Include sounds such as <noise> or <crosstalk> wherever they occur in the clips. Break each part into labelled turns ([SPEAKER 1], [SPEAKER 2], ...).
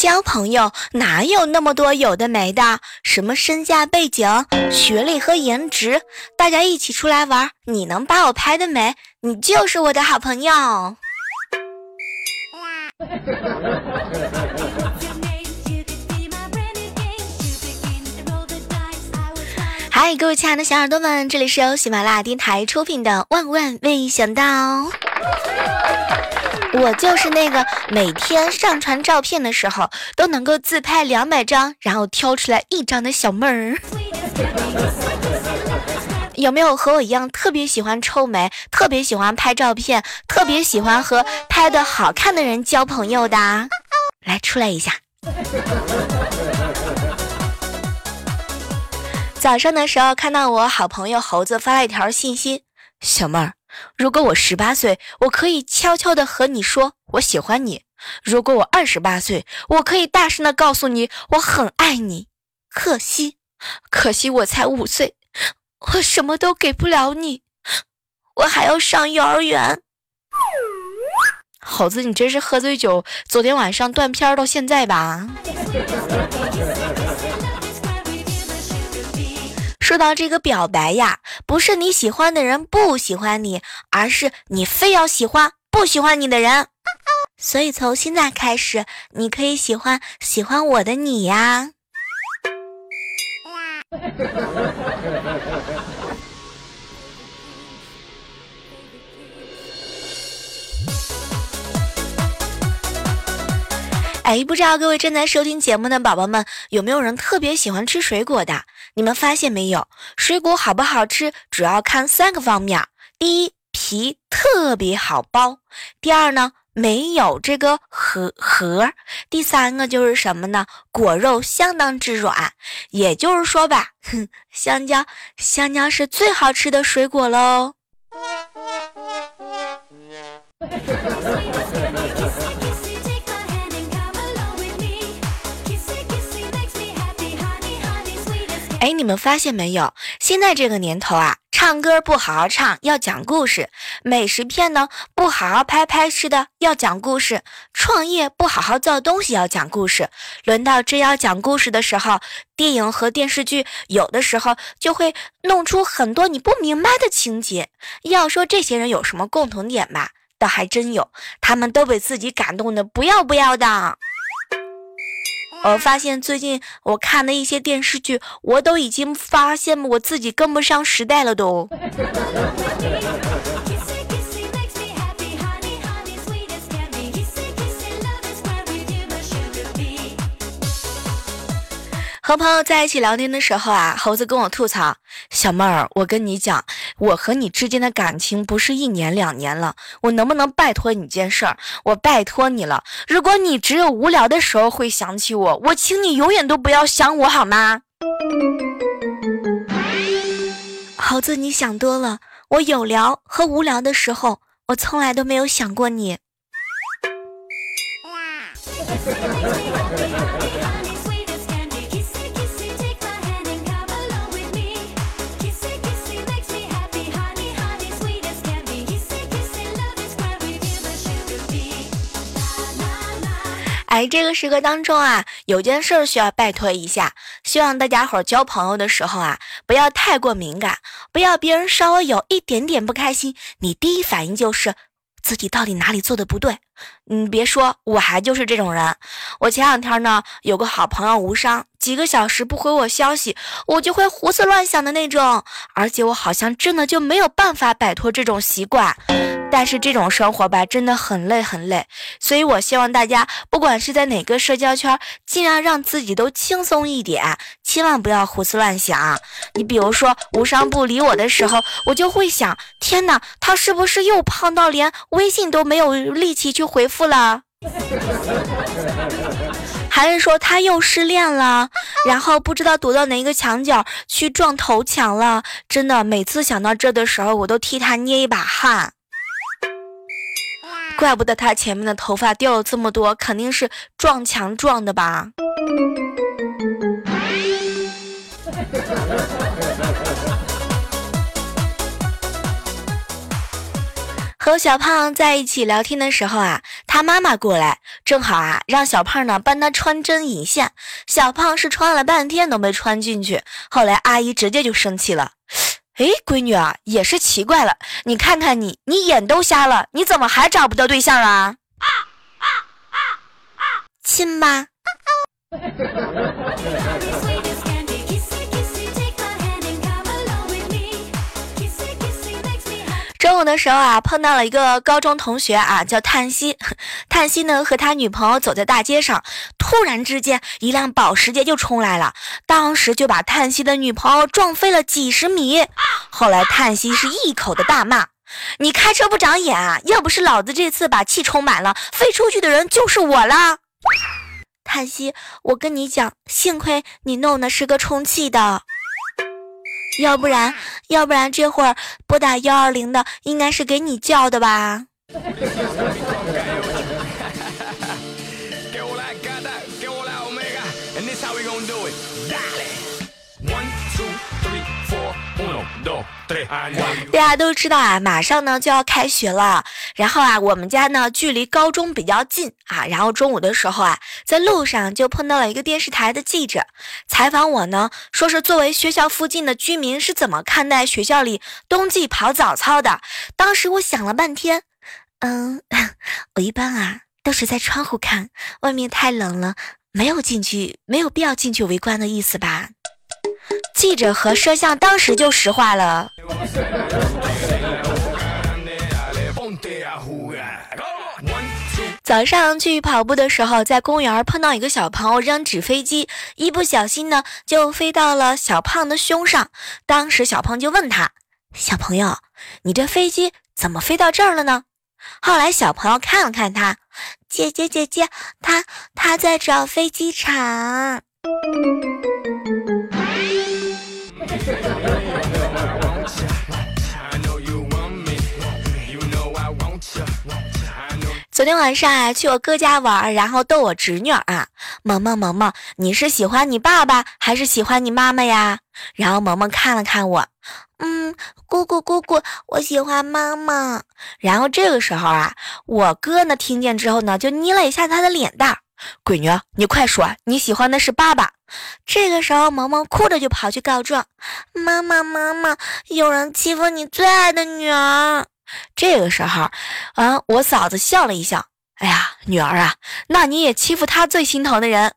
[SPEAKER 1] 交朋友哪有那么多有的没的？什么身价背景、学历和颜值，大家一起出来玩，你能把我拍的美，你就是我的好朋友。嗨，各位亲爱的小耳朵们，这里是由喜马拉雅电台出品的《万万没想到》。我就是那个每天上传照片的时候都能够自拍两百张，然后挑出来一张的小妹儿。有没有和我一样特别喜欢臭美、特别喜欢拍照片、特别喜欢和拍的好看的人交朋友的？来，出来一下。早上的时候看到我好朋友猴子发了一条信息：“小妹儿。”如果我十八岁，我可以悄悄的和你说我喜欢你；如果我二十八岁，我可以大声的告诉你我很爱你。可惜，可惜我才五岁，我什么都给不了你，我还要上幼儿园。猴子，你真是喝醉酒，昨天晚上断片到现在吧？说到这个表白呀，不是你喜欢的人不喜欢你，而是你非要喜欢不喜欢你的人。所以从现在开始，你可以喜欢喜欢我的你呀。哎，不知道各位正在收听节目的宝宝们，有没有人特别喜欢吃水果的？你们发现没有，水果好不好吃，主要看三个方面：第一，皮特别好剥；第二呢，没有这个核核；第三个就是什么呢？果肉相当之软。也就是说吧，哼，香蕉，香蕉是最好吃的水果喽。<laughs> 哎，你们发现没有？现在这个年头啊，唱歌不好好唱，要讲故事；美食片呢，不好好拍拍吃的，要讲故事；创业不好好造东西，要讲故事。轮到真要讲故事的时候，电影和电视剧有的时候就会弄出很多你不明白的情节。要说这些人有什么共同点吧，倒还真有，他们都被自己感动的不要不要的。我发现最近我看的一些电视剧，我都已经发现我自己跟不上时代了都。<laughs> 和朋友在一起聊天的时候啊，猴子跟我吐槽：“小妹儿，我跟你讲，我和你之间的感情不是一年两年了，我能不能拜托你件事儿？我拜托你了，如果你只有无聊的时候会想起我，我请你永远都不要想我好吗？”猴子，你想多了，我有聊和无聊的时候，我从来都没有想过你。<laughs> 哎，这个时刻当中啊，有件事需要拜托一下，希望大家伙交朋友的时候啊，不要太过敏感，不要别人稍微有一点点不开心，你第一反应就是自己到底哪里做的不对。你别说，我还就是这种人。我前两天呢，有个好朋友无伤，几个小时不回我消息，我就会胡思乱想的那种，而且我好像真的就没有办法摆脱这种习惯。但是这种生活吧，真的很累很累。所以我希望大家，不管是在哪个社交圈，尽量让自己都轻松一点，千万不要胡思乱想。你比如说，无伤不理我的时候，我就会想：天哪，他是不是又胖到连微信都没有力气去回复了？<laughs> 还是说他又失恋了，然后不知道躲到哪个墙角去撞头墙了？真的，每次想到这的时候，我都替他捏一把汗。怪不得他前面的头发掉了这么多，肯定是撞墙撞的吧。<laughs> 和小胖在一起聊天的时候啊，他妈妈过来，正好啊，让小胖呢帮他穿针引线。小胖是穿了半天都没穿进去，后来阿姨直接就生气了。哎，闺女啊，也是奇怪了，你看看你，你眼都瞎了，你怎么还找不到对象啊？亲妈。中午的时候啊，碰到了一个高中同学啊，叫叹息。<laughs> 叹息呢和他女朋友走在大街上，突然之间一辆保时捷就冲来了，当时就把叹息的女朋友撞飞了几十米。后来叹息是一口的大骂：“你开车不长眼啊！要不是老子这次把气充满了，飞出去的人就是我了。”叹息，我跟你讲，幸亏你弄的是个充气的。要不然，要不然这会儿拨打幺二零的应该是给你叫的吧。<laughs> 大家都知道啊，马上呢就要开学了。然后啊，我们家呢距离高中比较近啊。然后中午的时候啊，在路上就碰到了一个电视台的记者采访我呢，说是作为学校附近的居民是怎么看待学校里冬季跑早操的。当时我想了半天，嗯，<laughs> 我一般啊都是在窗户看，外面太冷了，没有进去，没有必要进去围观的意思吧。记者和摄像当时就石化了。早上去跑步的时候，在公园碰到一个小朋友扔纸飞机，一不小心呢就飞到了小胖的胸上。当时小胖就问他：“小朋友，你这飞机怎么飞到这儿了呢？”后来小朋友看了看他，姐姐姐姐，他他在找 <laughs> 飞机场。昨天晚上啊，去我哥家玩，然后逗我侄女啊，萌萌萌萌，你是喜欢你爸爸还是喜欢你妈妈呀？然后萌萌看了看我，嗯，姑姑姑姑，我喜欢妈妈。然后这个时候啊，我哥呢听见之后呢，就捏了一下他的脸蛋，闺女，你快说，你喜欢的是爸爸。这个时候，萌萌哭着就跑去告状，妈妈妈妈，有人欺负你最爱的女儿。这个时候，啊，我嫂子笑了一笑。哎呀，女儿啊，那你也欺负她最心疼的人。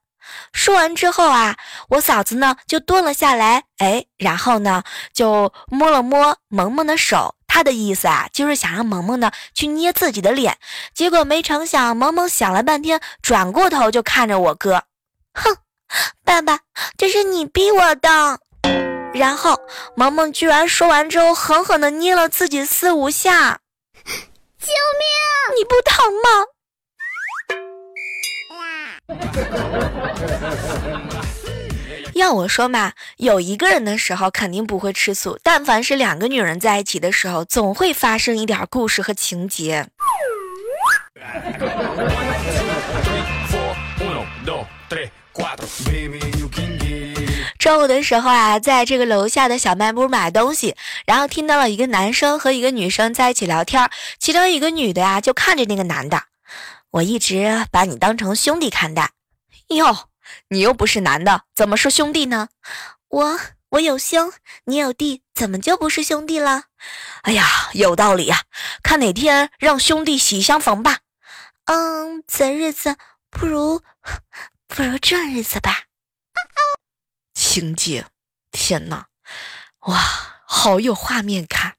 [SPEAKER 1] 说完之后啊，我嫂子呢就蹲了下来，哎，然后呢就摸了摸萌萌的手，她的意思啊就是想让萌萌呢去捏自己的脸。结果没成想，萌萌想了半天，转过头就看着我哥，哼，爸爸，这是你逼我的。然后，萌萌居然说完之后，狠狠的捏了自己四五下。救命！你不疼吗？<laughs> 要我说嘛，有一个人的时候肯定不会吃醋，但凡是两个女人在一起的时候，总会发生一点故事和情节。中午的时候啊，在这个楼下的小卖部买东西，然后听到了一个男生和一个女生在一起聊天，其中一个女的呀就看着那个男的，我一直把你当成兄弟看待。哟，你又不是男的，怎么是兄弟呢？我我有兄，你有弟，怎么就不是兄弟了？哎呀，有道理呀，看哪天让兄弟喜相逢吧。嗯，择日子不如不如这日子吧。<laughs> 情节，天哪，哇，好有画面感！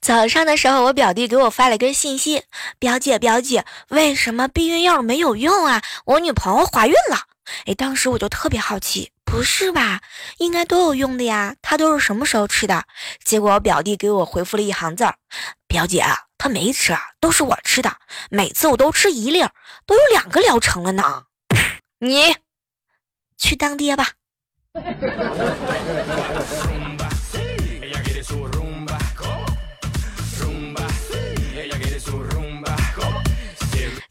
[SPEAKER 1] 早上的时候，我表弟给我发了个信息：“表姐，表姐，为什么避孕药没有用啊？我女朋友怀孕了。”哎，当时我就特别好奇，不是吧？应该都有用的呀。他都是什么时候吃的？结果我表弟给我回复了一行字儿：“表姐，他没吃，都是我吃的。每次我都吃一粒，都有两个疗程了呢。<laughs> ”你去当爹吧。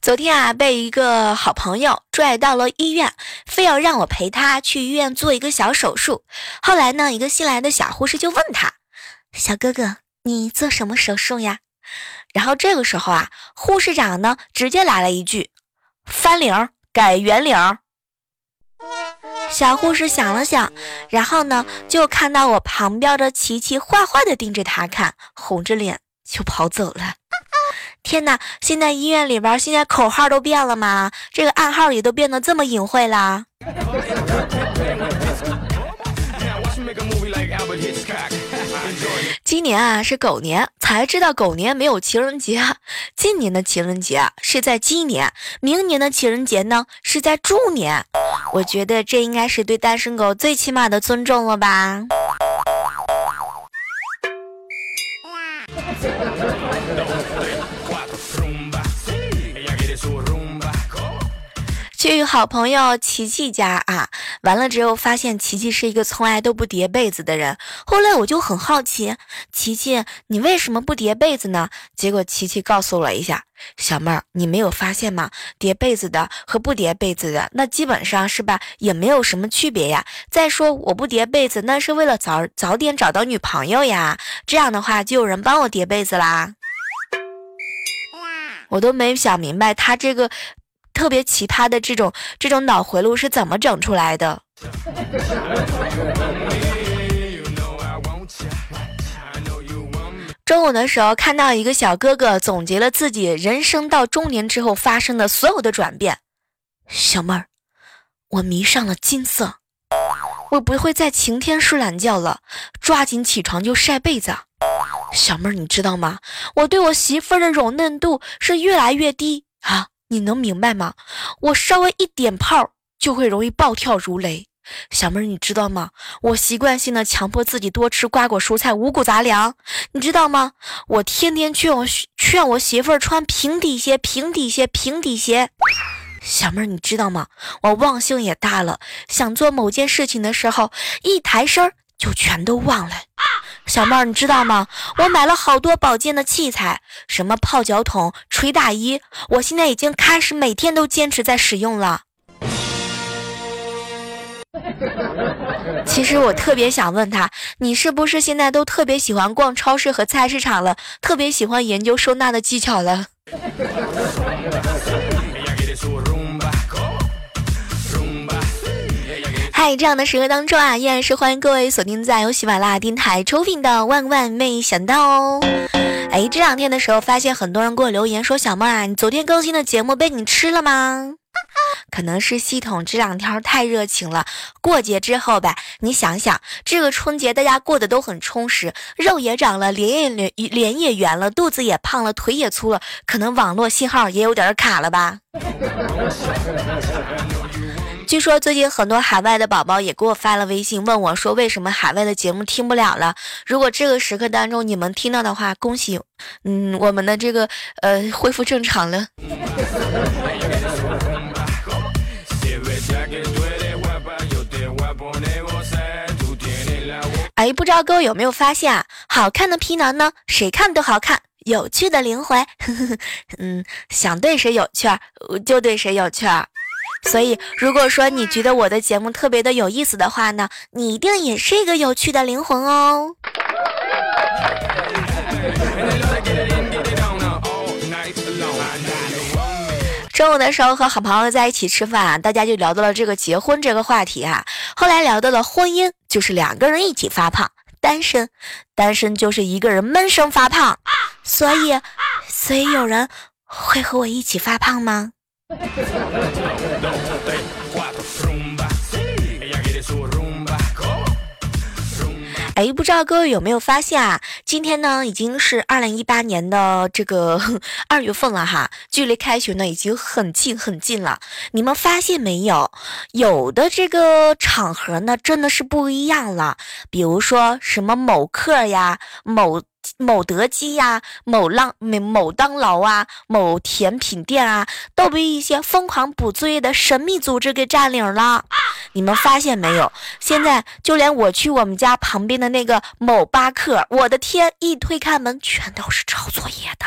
[SPEAKER 1] 昨天啊，被一个好朋友拽到了医院，非要让我陪他去医院做一个小手术。后来呢，一个新来的小护士就问他：“小哥哥，你做什么手术呀？”然后这个时候啊，护士长呢直接来了一句：“翻领改圆领。”小护士想了想，然后呢就看到我旁边的琪琪坏坏的盯着他看，红着脸就跑走了。天哪！现在医院里边现在口号都变了吗？这个暗号也都变得这么隐晦啦。<laughs> 今年啊是狗年，才知道狗年没有情人节。今年的情人节是在鸡年，明年的情人节呢是在猪年。我觉得这应该是对单身狗最起码的尊重了吧。<laughs> 去好朋友琪琪家啊，完了之后发现琪琪是一个从来都不叠被子的人。后来我就很好奇，琪琪你为什么不叠被子呢？结果琪琪告诉我一下，小妹儿，你没有发现吗？叠被子的和不叠被子的，那基本上是吧，也没有什么区别呀。再说我不叠被子，那是为了早早点找到女朋友呀，这样的话就有人帮我叠被子啦。我都没想明白他这个。特别奇葩的这种这种脑回路是怎么整出来的？<laughs> 中午的时候看到一个小哥哥总结了自己人生到中年之后发生的所有的转变。小妹儿，我迷上了金色，我不会在晴天睡懒觉了，抓紧起床就晒被子。小妹儿，你知道吗？我对我媳妇儿的柔嫩度是越来越低啊。你能明白吗？我稍微一点炮就会容易暴跳如雷。小妹儿，你知道吗？我习惯性的强迫自己多吃瓜果蔬菜、五谷杂粮，你知道吗？我天天劝我劝我媳妇儿穿平底鞋、平底鞋、平底鞋。小妹儿，你知道吗？我忘性也大了，想做某件事情的时候，一抬身儿就全都忘了。小妹儿，你知道吗？我买了好多保健的器材，什么泡脚桶、捶打仪，我现在已经开始每天都坚持在使用了。<laughs> 其实我特别想问他，你是不是现在都特别喜欢逛超市和菜市场了？特别喜欢研究收纳的技巧了？<laughs> 在这样的时刻当中啊，依然是欢迎各位锁定在由喜马拉雅电台出品的《万万没想到》。哦哎，这两天的时候发现很多人给我留言说：“小妹啊，你昨天更新的节目被你吃了吗？” <laughs> 可能是系统这两天太热情了。过节之后呗，你想想，这个春节大家过得都很充实，肉也长了，脸也脸脸也圆了，肚子也胖了，腿也粗了，可能网络信号也有点卡了吧。<laughs> 据说最近很多海外的宝宝也给我发了微信，问我说为什么海外的节目听不了了？如果这个时刻当中你们听到的话，恭喜，嗯，我们的这个呃恢复正常了。<laughs> 哎，不知道各位有没有发现啊？好看的皮囊呢，谁看都好看；有趣的灵魂，<laughs> 嗯，想对谁有趣儿就对谁有趣儿。所以，如果说你觉得我的节目特别的有意思的话呢，你一定也是一个有趣的灵魂哦。中午的时候和好朋友在一起吃饭，大家就聊到了这个结婚这个话题啊。后来聊到了婚姻，就是两个人一起发胖；单身，单身就是一个人闷声发胖。所以，所以有人会和我一起发胖吗？哎，不知道各位有没有发现啊？今天呢已经是二零一八年的这个 <laughs> 二月份了哈，距离开学呢已经很近很近了。你们发现没有？有的这个场合呢真的是不一样了，比如说什么某课呀、某。某德基呀，某浪某某当劳啊，某甜品店啊，都被一些疯狂补作业的神秘组织给占领了。你们发现没有？现在就连我去我们家旁边的那个某巴克，我的天，一推开门，全都是抄作业的，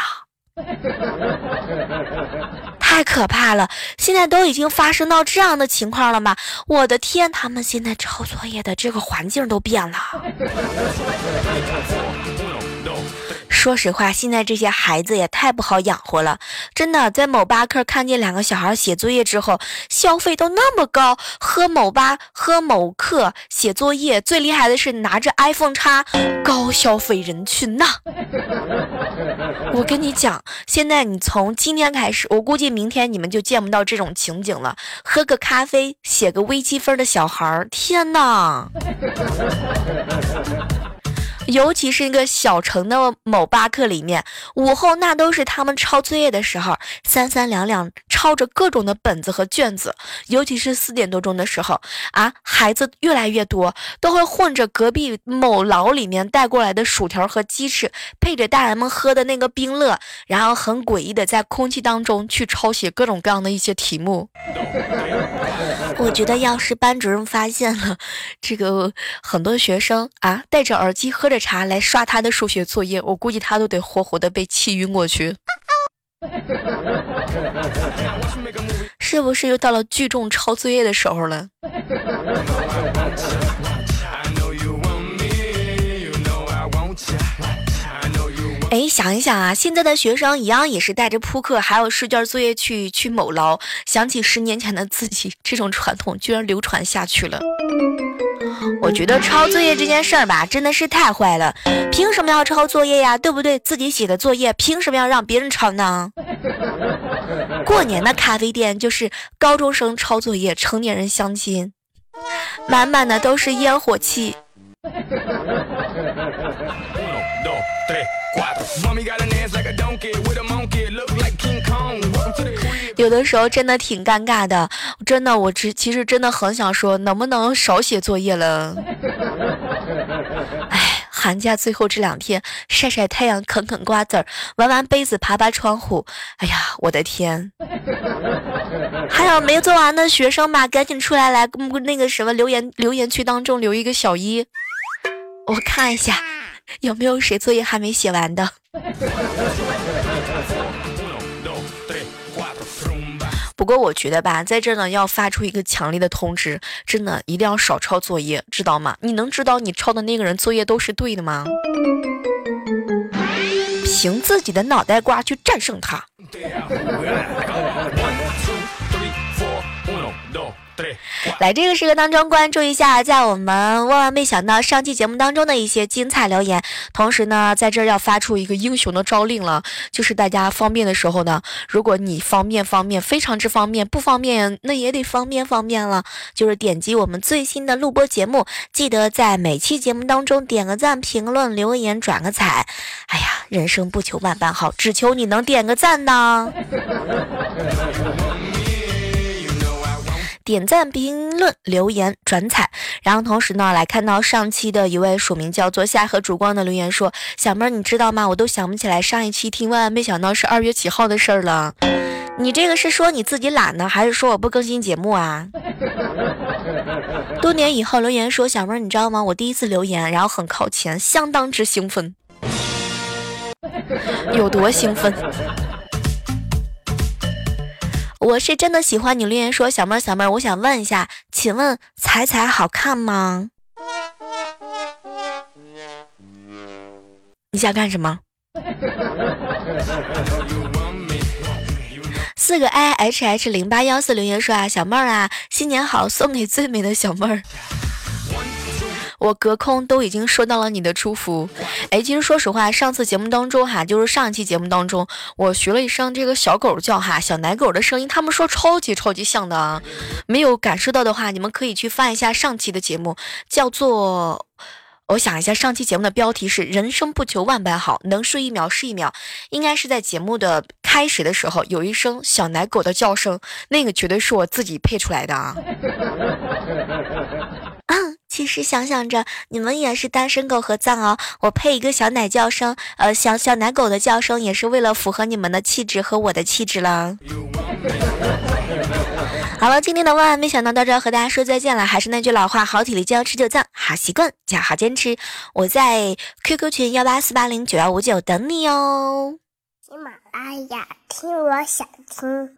[SPEAKER 1] 太可怕了！现在都已经发生到这样的情况了吗？我的天，他们现在抄作业的这个环境都变了。说实话，现在这些孩子也太不好养活了。真的，在某巴克看见两个小孩写作业之后，消费都那么高，喝某巴喝某课写作业，最厉害的是拿着 iPhone 叉，高消费人群呐。<laughs> 我跟你讲，现在你从今天开始，我估计明天你们就见不到这种情景了。喝个咖啡，写个微积分的小孩，天哪！<laughs> 尤其是一个小城的某巴克里面，午后那都是他们抄作业的时候，三三两两抄着各种的本子和卷子。尤其是四点多钟的时候啊，孩子越来越多，都会混着隔壁某牢里面带过来的薯条和鸡翅，配着大人们喝的那个冰乐，然后很诡异的在空气当中去抄写各种各样的一些题目。我觉得要是班主任发现了这个很多学生啊戴着耳机喝着茶来刷他的数学作业，我估计他都得活活的被气晕过去。<laughs> 是不是又到了聚众抄作业的时候了？哎，想一想啊，现在的学生一样也是带着扑克还有试卷作业去去某牢。想起十年前的自己，这种传统居然流传下去了。我觉得抄作业这件事儿吧，真的是太坏了。凭什么要抄作业呀？对不对？自己写的作业，凭什么要让别人抄呢？过年的咖啡店就是高中生抄作业，成年人相亲，满满的都是烟火气。有的时候真的挺尴尬的，真的，我只其实真的很想说，能不能少写作业了？<laughs> 哎，寒假最后这两天，晒晒太阳，啃啃瓜子儿，玩玩杯子，爬爬窗户。哎呀，我的天！<laughs> 还有没做完的学生吧，赶紧出来来那个什么留言留言区当中留一个小一，我看一下。有没有谁作业还没写完的？不过我觉得吧，在这呢要发出一个强烈的通知，真的一定要少抄作业，知道吗？你能知道你抄的那个人作业都是对的吗？凭自己的脑袋瓜去战胜他。<laughs> 来这个时刻当中，关注一下，在我们万万没想到上期节目当中的一些精彩留言。同时呢，在这儿要发出一个英雄的招令了，就是大家方便的时候呢，如果你方便方便，非常之方便；不方便，那也得方便方便了。就是点击我们最新的录播节目，记得在每期节目当中点个赞、评论、留言、转个彩。哎呀，人生不求万般好，只求你能点个赞呢。<laughs> 点赞、评论、留言、转采，然后同时呢，来看到上期的一位署名叫做夏河烛光的留言说：“小妹儿，你知道吗？我都想不起来上一期听，万万没想到是二月几号的事儿了。你这个是说你自己懒呢，还是说我不更新节目啊？”多年以后留言说：“小妹儿，你知道吗？我第一次留言，然后很靠前，相当之兴奋，有多兴奋？”我是真的喜欢你留言说小妹儿小妹儿，我想问一下，请问彩彩好看吗？你想干什么？四个 i h h 零八幺四留言说啊，小妹儿啊，新年好，送给最美的小妹儿。我隔空都已经收到了你的祝福，哎，其实说实话，上次节目当中哈，就是上一期节目当中，我学了一声这个小狗叫哈，小奶狗的声音，他们说超级超级像的啊，没有感受到的话，你们可以去翻一下上期的节目，叫做我想一下，上期节目的标题是“人生不求万般好，能睡一秒是一秒”，应该是在节目的开始的时候有一声小奶狗的叫声，那个绝对是我自己配出来的啊。其实想想着，你们也是单身狗和藏獒，我配一个小奶叫声，呃，小小奶狗的叫声，也是为了符合你们的气质和我的气质了。<laughs> 好了，今天的万万没想到到这儿和大家说再见了。还是那句老话，好体力就要持久战，好习惯加好坚持。我在 QQ 群幺八四八零九幺五九等你哦。
[SPEAKER 2] 喜马拉雅听，我想听。